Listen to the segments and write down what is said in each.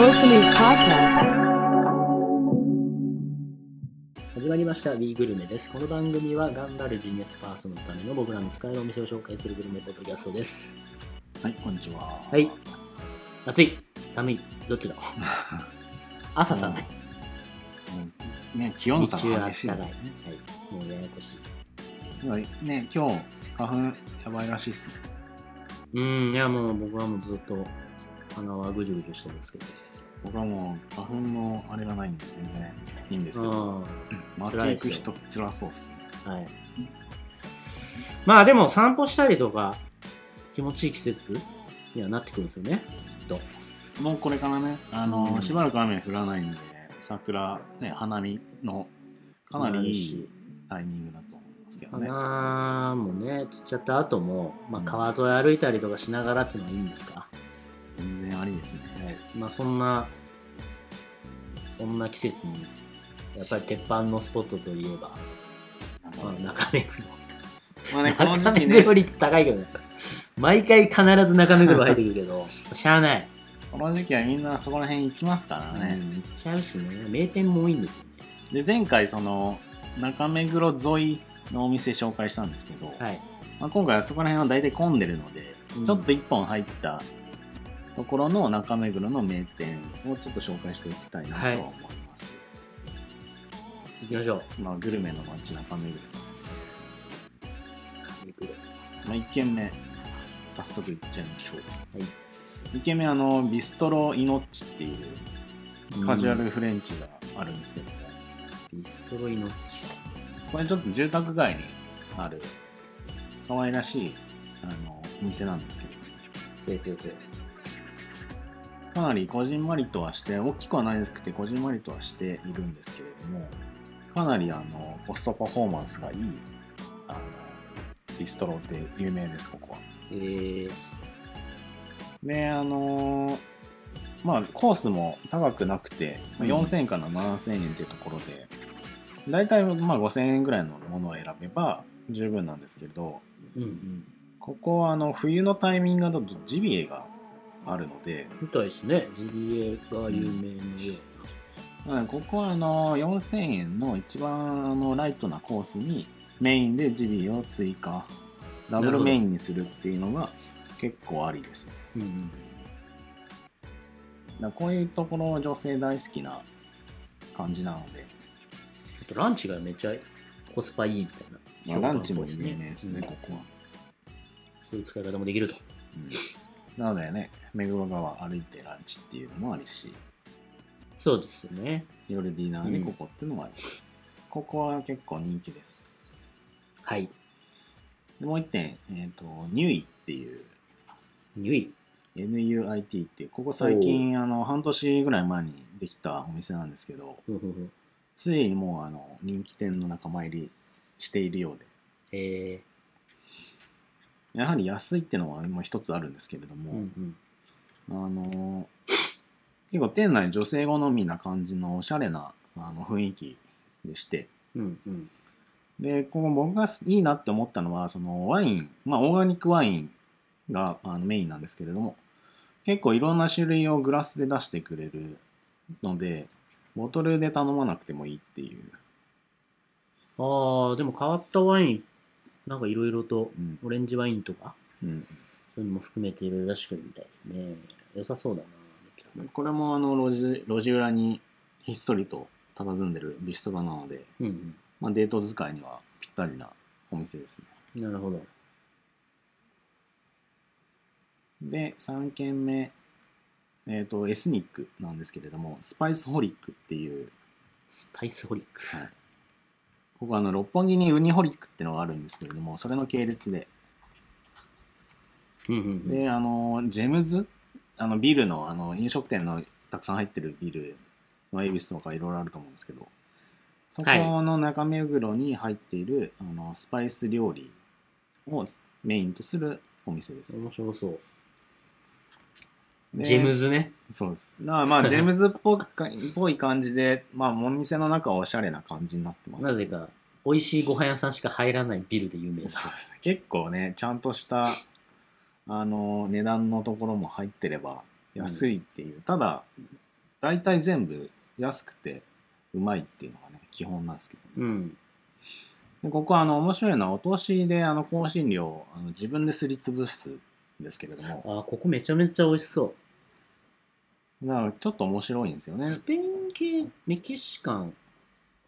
Podcast. 始まりました「w グルメ」です。この番組は頑張るビジネスパーソンのための僕らの使えるお店を紹介するグルメポッドキャストです。はい、こんにちは。はい。暑い寒いどっちだ？朝寒い。もうね、気温差が激しいよ暖かい。はね。い。もうややこしい。今ね、今日、花粉やばいらしいっすね。うん、いやもう僕はもうずっと鼻はぐじゅぐじゅしてるんですけど。僕はもう花粉のあれがないんで全然いいんですけど、あ街行く人辛そうっすね。あ、はい。まあでも散歩したりとか気持ちいい季節にはなってくるんですよね。きっと。もうこれからね、あの、うんしばらく雨降らないんで、桜、ね、花見のかなりいいタイミングだと思いますけどね。花もね、散っちゃった後も、まあ、うん川沿い歩いたりとかしながらっていうのはいいんですか、全然ありですね。はい、まあそんな、そんな季節に、やっぱり鉄板のスポットといえば、まあ、中目黒。まあね、この中時期ね目黒、率高いけどね。毎回必ず中目黒入ってくるけど、しゃあない。この時期はみんなそこら辺行きますからね。うん、行っちゃうしね、名店も多いんですよね。で前回その中目黒沿いのお店紹介したんですけど、はい。まあ、今回はそこら辺は大体混んでるので、うんちょっと一本入ったところの中目黒の名店をちょっと紹介していきたいなとは思います、行きましょう。まあ、グルメの街中目黒、中目黒。まあ、1軒目早速行っちゃいましょうはい。1軒目あのビストロイノッチっていうカジュアルフレンチがあるんですけども、ビストロイノッチ。これちょっと住宅街にある可愛らしいあのお店なんですけどほうほうほうかなりこじんまりとはして大きくはないですくてこじんまりとはしているんですけれどもかなりあのコストパフォーマンスがいいあのビストロで有名ですここは。えー、であのまあコースも高くなくて、まあうん。4000円から7000円っていうところで大体まあ5000円ぐらいのものを選べば十分なんですけどうんうん。ここはあの冬のタイミングだとジビエがあるので、みたいですね。ジビエが有名のようんここはあの4000円の一番あのライトなコースにメインでジビエを追加ダブルメインにするっていうのが結構ありですねうな。うんうん。だこういうところ女性大好きな感じなので、あとランチがめっちゃコスパいいみたいな。まあ、ランチも評有名ですね、うんここは、そういう使い方もできると。うん、なのでね目黒川歩いてランチっていうのもあるしそうですね。夜ディナーうんにここっていうのもあります、ここは結構人気ですはい。でもう一点、えっ、と、ニュイっていう、ニュイ？NUIT っていう、ここ最近、あの、半年ぐらい前にできたお店なんですけど、ついにもう、あの、人気店の仲間入りしているようで、えやはり安いっていうのは今一つあるんですけれどー、も、うんうん。あの、結構店内女性好みな感じのおしゃれなあの雰囲気でして、うんうん。で、ここ僕がいいなって思ったのは、そのワイン、まあオーガニックワインがあのメインなんですけれども、結構いろんな種類をグラスで出してくれるので、ボトルで頼まなくてもいいっていう。ああ、でも変わったワイン、なんかいろいろと、うんオレンジワインとか、うん、そういうのも含めていろいろ出してくるみたいですね。良さそうだな。これもあの路地路地裏にひっそりと佇んでるビストロなので、うんまあ、デート使いにはぴったりなお店ですね。うん。なるほど。で、3軒目、えっ、と、エスニックなんですけれども、スパイスホリックっていう、スパイスホリック。はいここはあの六本木にウニホリックっていうのがあるんですけれども、それの系列で、うんうんうん。で、あの、ジェムズ、あのビルの、あの飲食店のたくさん入ってるビルの恵比寿とかいろいろあると思うんですけど、そこの中目黒に入っている、あのスパイス料理をメインとするお店です。面白そう。でジェムズね。そうです。だからまあ、ジェームズっぽいぽい感じで、まあ、お店の中はおしゃれな感じになってます。なぜか、美味しいご飯屋さんしか入らないビルで有名ですそう。ですね。結構ね、ちゃんとした、あの、値段のところも入ってれば安いっていう。ただ、大体全部安くてうまいっていうのがね基本なんですけど、うん。でここはあの面白いのはお通しであの香辛料をあの自分ですりつぶすんですけれどもあ、ここめちゃめちゃ美味しそだからちょっと面白いんですよう。ねス、ペイン系、メキシカン。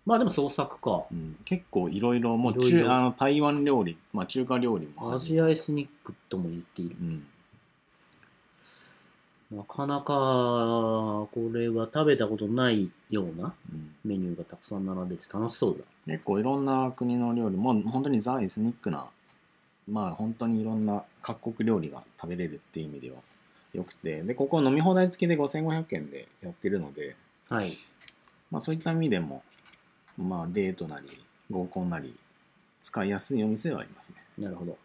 まあでも創作か。うん、結構いろいろもういろいろ中あの台湾料理、まあ、中華料理もアジアエスニックとも言っている。うん、なかなか、これは食べたことないようなうん、メニューがたくさん並んでて楽しそうだ。結構いろんな国の料理もう本当にザ・エスニックなまあ本当にいろんな各国料理が食べれるっていう意味ではよくてでここ飲み放題付きで5500円でやってるので、はい。まあ、そういった意味でもまあデートなり合コンなり使いやすいお店ではありますねなるほど。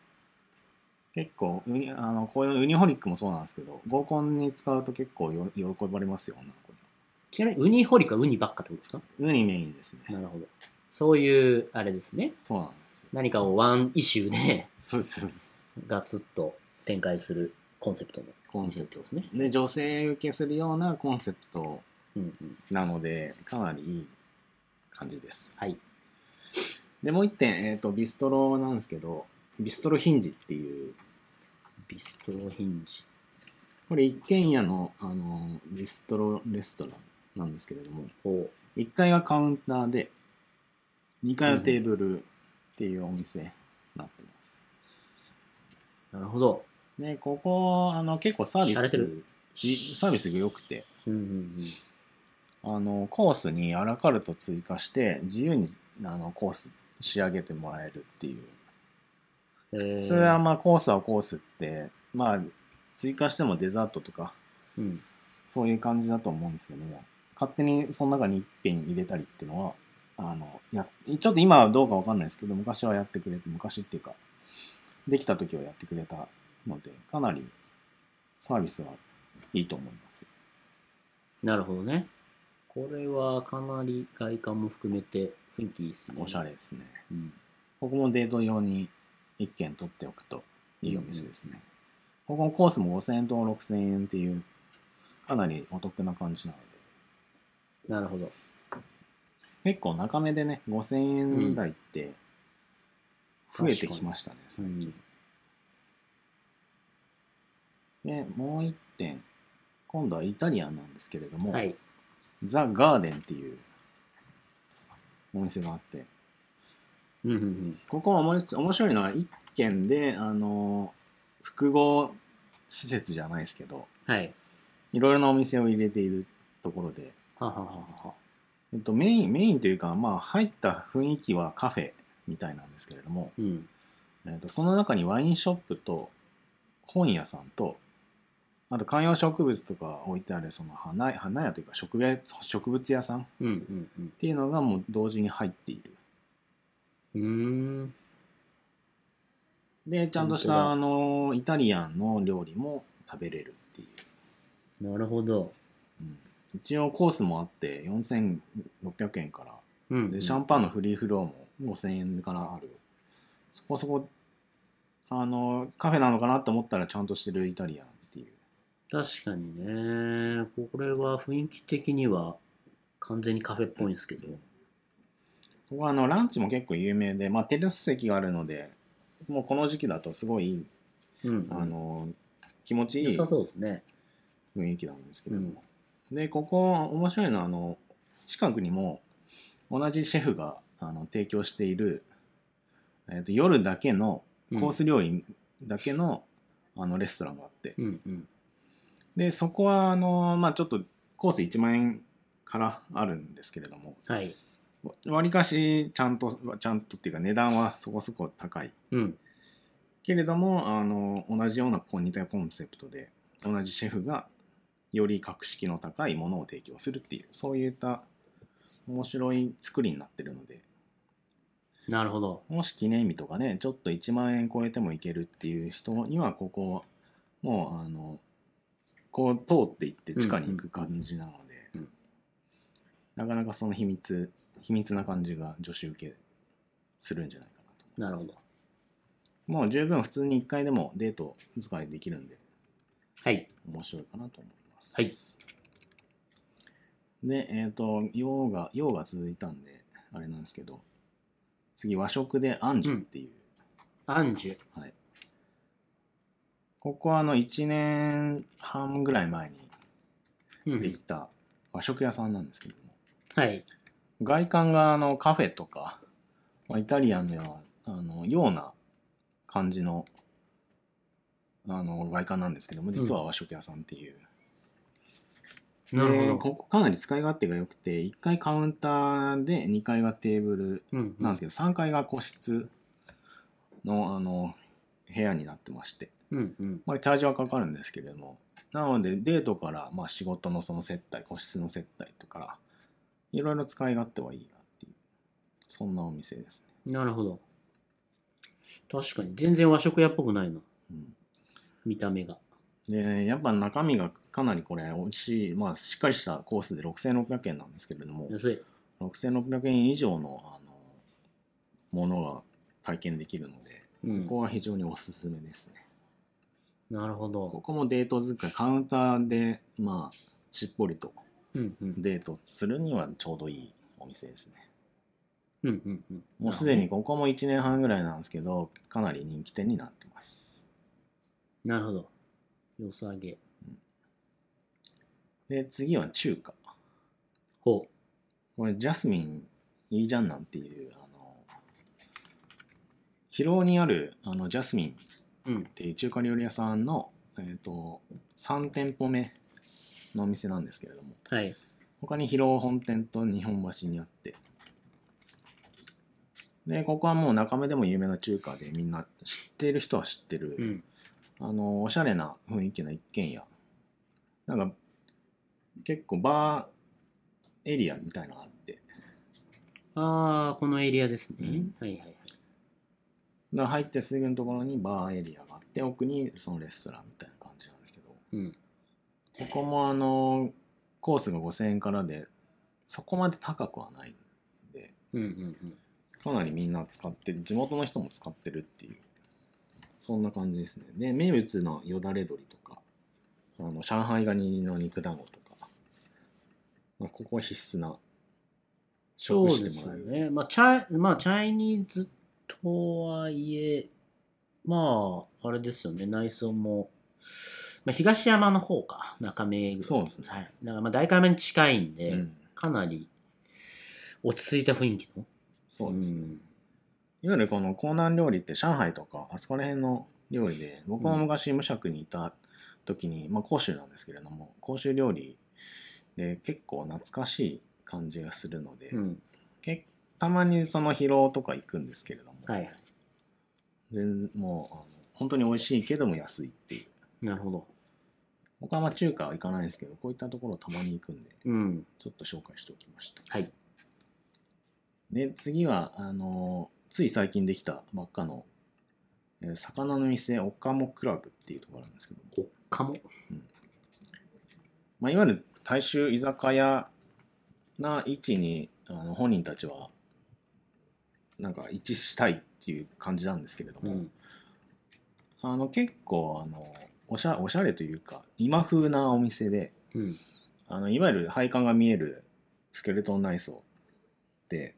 結構ウニあのこういうウニホリックもそうなんですけど合コンに使うと結構よ喜ばれますよ女の子にちなみに、ウニホリかウニばっかってことですか？ウニメインですねなるほど。そういう、あれですね。そうなんです何かをワンイシューで そうですそうですガツッと展開するコンセプトのコンセプトですね。で女性受けするようなコンセプトうんうん。なのでかなりいい感じです。はい。でもう一点、えー、とビストロなんですけどビストロヒンジっていう。ビストロヒンジ。これ一軒家のあのビストロレストランなんですけれどもお1階がカウンターで2階はテーブルっていうお店になってます、なるほど。でここあの結構サービスサービスが良くて。うんうんあのコースにアラカルト追加して自由にあのコース仕上げてもらえるっていうそれはまあコースはコースってまあ追加してもデザートとかうん。そういう感じだと思うんですけども勝手にその中に一品入れたりっていうのはあのやちょっと今はどうかわかんないですけど昔はやってくれて昔っていうかできた時はやってくれたのでかなりサービスはいいと思いますなるほどね。これはかなり外観も含めて雰囲気いいですね。おしゃれですねうん。ここもデート用に一軒取っておくといいお店ですね、ここのコースも5000円と6000円っていうかなりお得な感じなのでなるほど。結構中目でね5000円台って増えてきましたね、う最近ん。でもう一点今度はイタリアンなんですけれども、はい。ザ・ガーデンっていうお店があってうんうんうん。ここは面白いのは一軒であの複合施設じゃないですけどはい。いろいろなお店を入れているところで、ははははは。えっと、メインメインというか、まあ、入った雰囲気はカフェみたいなんですけれども、うん。えっと、その中にワインショップと本屋さんとあと観葉植物とか置いてあるその花花屋というか植物植物屋さん。っうんうんうん。ていうのがもう同時に入っている。うーん。でちゃんとし本当だ。たあのイタリアンの料理も食べれるっていう、なるほど。うん。一応コースもあって4600円から。うん、でシャンパンのフリーフローも5000円からある。そこそこあのカフェなのかなと思ったらちゃんとしてるイタリアン確かにね。これは雰囲気的には完全にカフェっぽいんですけど。ここはあのランチも結構有名で、まあ、テラス席があるのでもうこの時期だとすごい、うん、あの気持ちいい良さそうですね。雰囲気なんですけれども、でここ面白いのはあの近くにも同じシェフがあの提供している、えー、と夜だけのコース料理だけの,、あのレストランがあってうんうん。でそこはあの、まあ、ちょっとコース1万円からあるんですけれどもはい。わりかしちゃんとちゃんとっていうか値段はそこそこ高いうん。けれどもあの同じようなこう似たコンセプトで同じシェフがより格式の高いものを提供するっていうそういった面白い作りになってるのでなるほど。もし記念日とかねちょっと1万円超えてもいけるっていう人にはここもうあのこう通っていって地下に行く感じなので、うんうんなかなかその秘密秘密な感じが女子受けするんじゃないかなと思いますなるほど。もう十分普通に1回でもデート使いできるんではい。面白いかなと思います。はい。で、えっ、と、洋が、洋が続いたんで、あれなんですけど、次和食でアンジュっていう、アンジュ。はい。ここはあの1年半ぐらい前うん。にできた和食屋さんなんですけども、はい。外観があのカフェとか、まあ、イタリアンのようなあのような感じのあの外観なんですけども実は和食屋さんっていう、でなるほど。ここかなり使い勝手が良くて1階カウンターで2階がテーブルうんなんですけど、3階が個室のあの部屋になってまして、うんうん。まあ、チャージはかかるんですけれどもなのでデートから、まあ、仕事のその接待個室の接待とかいろいろ使い勝手はいいなっていうそんなお店ですね、なるほど。確かに、全然和食屋っぽくないな。うん見た目が。でやっぱ中身がかなりこれ美味しい、まあ、しっかりしたコースで6600円なんですけれども安い。6600円以上のあのものが体験できるので、うんここは非常におすすめですねなるほこど。こもデート使いカウンターでまあしっぽりと。デートするにはちょうどいいお店ですねうんうんうん。もうすでにここも1年半ぐらいなんですけどかなり人気店になってますなるほど。良さげ。で次は中華ほこれジャスミンいいじゃんなんていうあの広尾にあるあのジャスミンっ。ていう中華料理屋さんの、えー、と3店舗目のお店なんですけれどもはい。他に広尾本店と日本橋にあってでここはもう中目でも有名な中華でみんな知ってる人は知ってる、うん。あのおしゃれな雰囲気の一軒家なんか結構バーエリアみたいなのがあってああ、このエリアですね。うんはいはいら入ってすぐのところにバーエリアがあって奥にそのレストランみたいな感じなんですけど。うん。ここもあのコースが5000円からでそこまで高くはないんで。うんうんかなりみんな使ってる地元の人も使ってるっていう。そんな感じですね。で名物のよだれ鶏とかあの上海ガニの肉団子とか、まあ、ここは必須な食してもらえるね。まあ、チャイ、まあ、チャイニーズとはいえ、まあ、あれですよね、内装も、まあ、東山の方か、中目黒。そうですね。はい。だから、まあ、大会目に近いんで、うん。かなり落ち着いた雰囲気の。そうですね、ん。いわゆるこの江南料理って上海とかあそこら辺の料理で僕も昔無職にいた時に、まあ広州なんですけれども広州料理で結構懐かしい感じがするので、うん。けたまにその疲労とか行くんですけれども、はいはい。全もうあの本当に美味しいけども安いっていうなるほど。僕はまあ中華は行かないですけどこういったところたまに行くんでうん。ちょっと紹介しておきましたはい。で次はあのつい最近できたばっかの、えー魚の店オカモクラブっていうところなんですけどもおっかも。まあ、いわゆる大衆居酒屋な位置にあの本人たちはなんか一致したいっていう感じなんですけれども、うん。あの結構あのおしゃおしゃれというか今風なお店でうん。あのいわゆる配管が見えるスケルトン内装で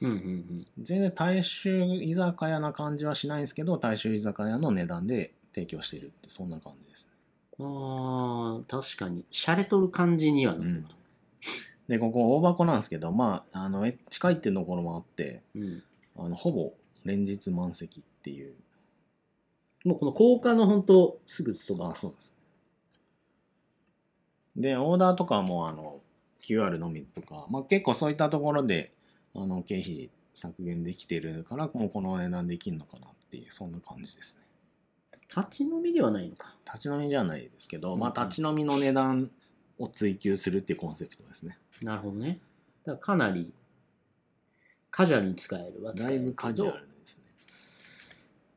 うんうん全然大衆居酒屋な感じはしないんですけど大衆居酒屋の値段で提供しているってそんな感じですねうん。ああ、確かに。洒落とる感じにはなってる。でここ大箱なんですけどまああのえ近いっていうところもあってうん。あのほぼ連日満席っていうもうこの高架の本当すぐそば。あそうですでオーダーとかもあの QR のみとか、まあ、結構そういったところであの経費削減できてるからもうこの値段できるのかなっていうそんな感じですね立ち飲みではないのか。立ち飲みじゃないですけど、うんまあ立ち飲みの値段を追求するっていうコンセプトですねなるほどね。だからかなりカジュアルに使えるは使だいえるけどぶカジュアルですね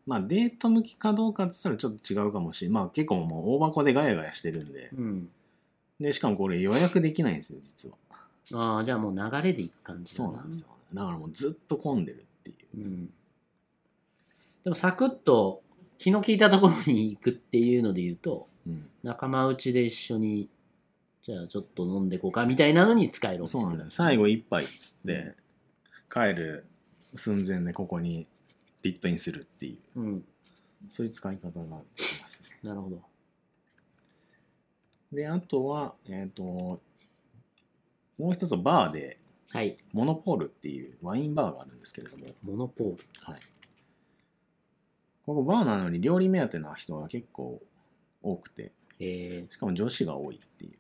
まあデート向きかどうかって言ったらちょっと違うかもしれないまあ結構もう大箱でガヤガヤしてるんでうん。でしかもこれ予約できないんですよ実はああ、じゃあもう流れでいく感じだそうなんですよ。だからもうずっと混んでるっていう。うん。でもサクッと気の利いたところに行くっていうので言うと、うん。仲間内で一緒にじゃあちょっと飲んでこうかみたいなのに使えるお店そうなんだよ。最後一杯っつって帰る寸前でここにピットインするっていう。うん。そういう使い方ができますね。なるほど。であとはえっ、ともう一つバーではい。モノポールっていうワインバーがあるんですけれども、モノポール。はい、ここバーなのに料理目当てな人が結構多くて。えしかも女子が多いっていう。ー、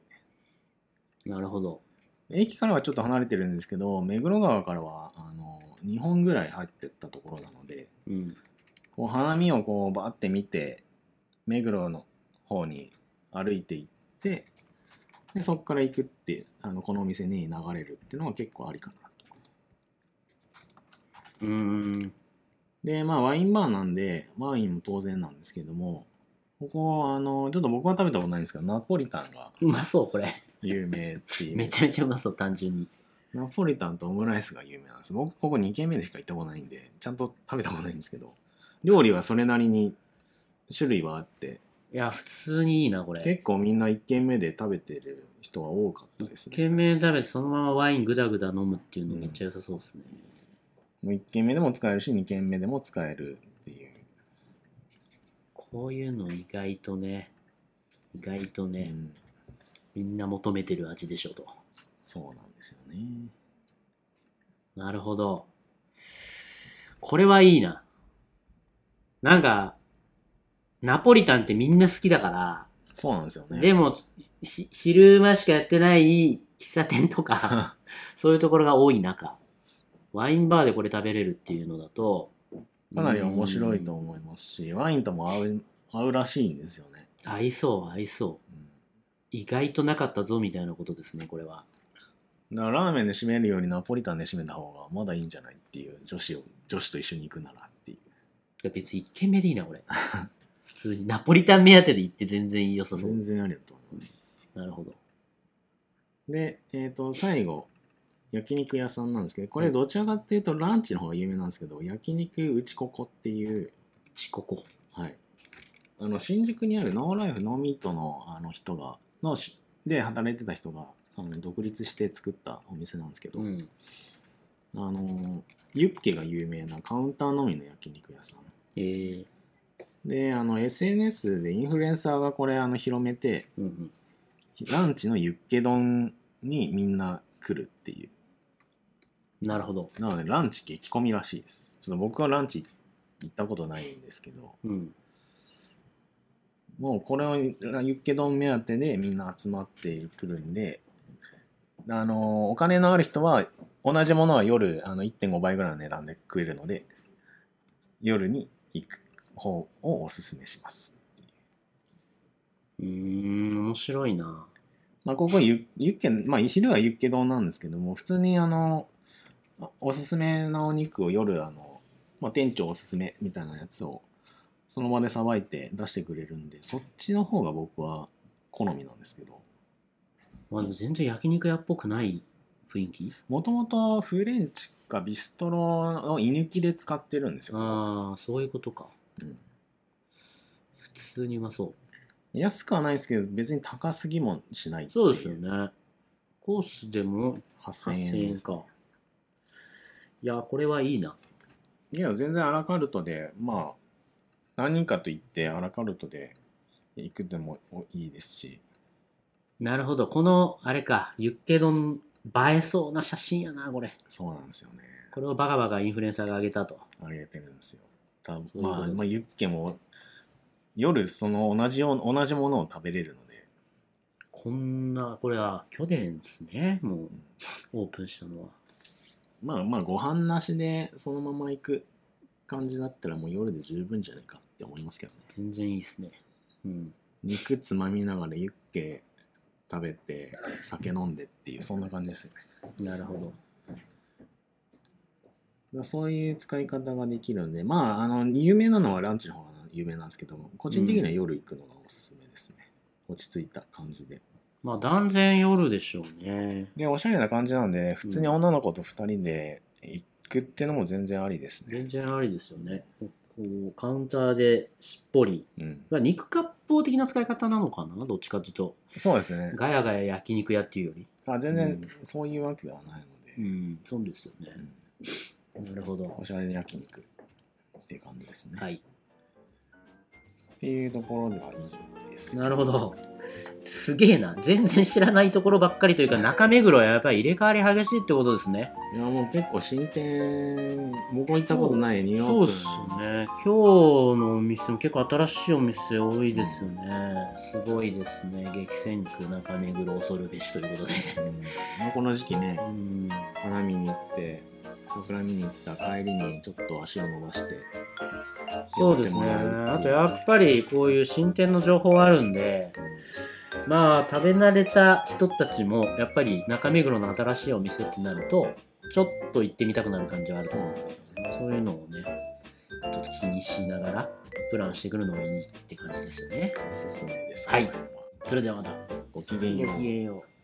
なるほど。駅からはちょっと離れてるんですけど目黒川からはあの2本ぐらい入ってったところなのでうん。こう花見をこうバーって見て目黒の方に歩いていってでそこから行くってあのこのお店に流れるっていうのは結構ありかなと。うーん。でまあワインバーなんでワインも当然なんですけどもここあのちょっと僕は食べたことないんですけどナポリタンが。うまそうこれ有名っていう。めちゃめちゃうまそう単純に。ナポリタンとオムライスが有名なんです。僕ここ2軒目でしか行ったことないんでちゃんと食べたことないんですけど料理はそれなりに種類はあって。いや普通にいいなこれ。結構みんな1軒目で食べてる人が多かったですね。懸命食べてそのままワインぐだぐだ飲むっていうのめっちゃ良さそうですね、もう1軒目でも使えるし2軒目でも使えるっていう、こういうの意外とね意外とうね、ん、みんな求めてる味でしょと。そうなんですよね。なるほど。これはいいな。なんかナポリタンってみんな好きだから。そうなんですよね。でもひ昼間しかやってない喫茶店とか そういうところが多い中ワインバーでこれ食べれるっていうのだとかなり面白いと思いますしワインとも合う合うらしいんですよね、うん合いそう合いそう。うん意外となかったぞみたいなことですねこれは。だからラーメンで締めるよりナポリタンで締めた方がまだいいんじゃないっていう女子を女子と一緒に行くならっていう。いや別に1軒目でいいなこれ 普通にナポリタン目当てで行って全然良さそう。全然ありだと思います。なるほど。でえっ、と最後焼肉屋さんなんですけどこれどちらかっていうとランチの方が有名なんですけど焼肉うちここっていうチココはい。あの新宿にあるノーライフノーミートのあの人がのしで働いてた人があの独立して作ったお店なんですけど、うん。あのユッケが有名なカウンターのみの焼肉屋さん。えー、であの SNS でインフルエンサーがこれあの広めてうんうん。ランチのユッケ丼にみんな来るっていう。なるほど。なのでランチ激混みらしいです。ちょっと僕はランチ行ったことないんですけど。うんもうこれをユッケ丼目当てでみんな集まってくるんであのお金のある人は同じものは夜あの1.5倍ぐらいの値段で食えるので夜に行く方をおすすめします。うーん面白いな。まあ、ここユユッケ、まあ、昼はユッケ丼なんですけども、普通にあの、おすすめのお肉を夜、あの、まあ、店長おすすめみたいなやつを、その場でさばいて出してくれるんで、そっちの方が僕は好みなんですけど、まあでも全然焼肉屋っぽくない雰囲気？もともとフレンチかビストロの居抜きで使ってるんですよ。ああそういうことか。うん。普通にうまそう。安くはないですけど、別に高すぎもしないそうですよね。コースでも8000 8000円です、円か。いやこれはいいな。いや、全然アラカルトで、まあ、何人かと行ってアラカルトで行くでもいいですし、なるほど。このあれかユッケ丼映えそうな写真やなこれ。そうなんですよね。これをバカバカインフルエンサーが上げたと。あげてるんですよ。多分そういうこと。まあ、まあ、ユッケも夜その同じよう同じものを食べれるので、こんなこれは去年ですねもうオープンしたのは。まあまあご飯なしでそのまま行く感じだったらもう夜で十分じゃないか。って思いますけどね。全然いいっすねうん肉つまみながらユッケ食べて酒飲んでっていうそんな感じですよね。なるほどだからそういう使い方ができるんで、まあ、あの、有名なのはランチの方が有名なんですけども、個人的には夜行くのがおすすめですね。落ち着いた感じで。まあ断然夜でしょうねで、おしゃれな感じなんで、普通に女の子と2人で行くっていうのも全然ありですね。全然ありですよねここうカウンターでしっぽり、うん、まあ、肉割烹的な使い方なのかな？どっちかというと。そうですね。ガヤガヤ焼肉屋っていうより。あ全然うん。そういうわけではないので、うんそうですよね。なるほど。おしゃれ焼肉っていう感じですね、はいっていうところでは以上です。なるほど。すげえな。全然知らないところばっかりというか中目黒はやっぱり入れ替わり激しいってことですね。いやもう結構新店僕も行ったことないニューオープンそうですよね。今日のお店も結構新しいお店多いですよね。すごいですね。激戦区中目黒恐るべしということで。うん。まあこの時期ねうん。花見に行って桜見に行った帰りにちょっと足を伸ばしてそうですね。あとやっぱりこういう新店の情報あるんでまあ食べ慣れた人たちもやっぱり中目黒の新しいお店ってなるとちょっと行ってみたくなる感じはあると思う。んですよねそういうのをねちょっと気にしながらプランしてくるのがいいって感じですよね。おすすめですはい。それではまたごきげんよう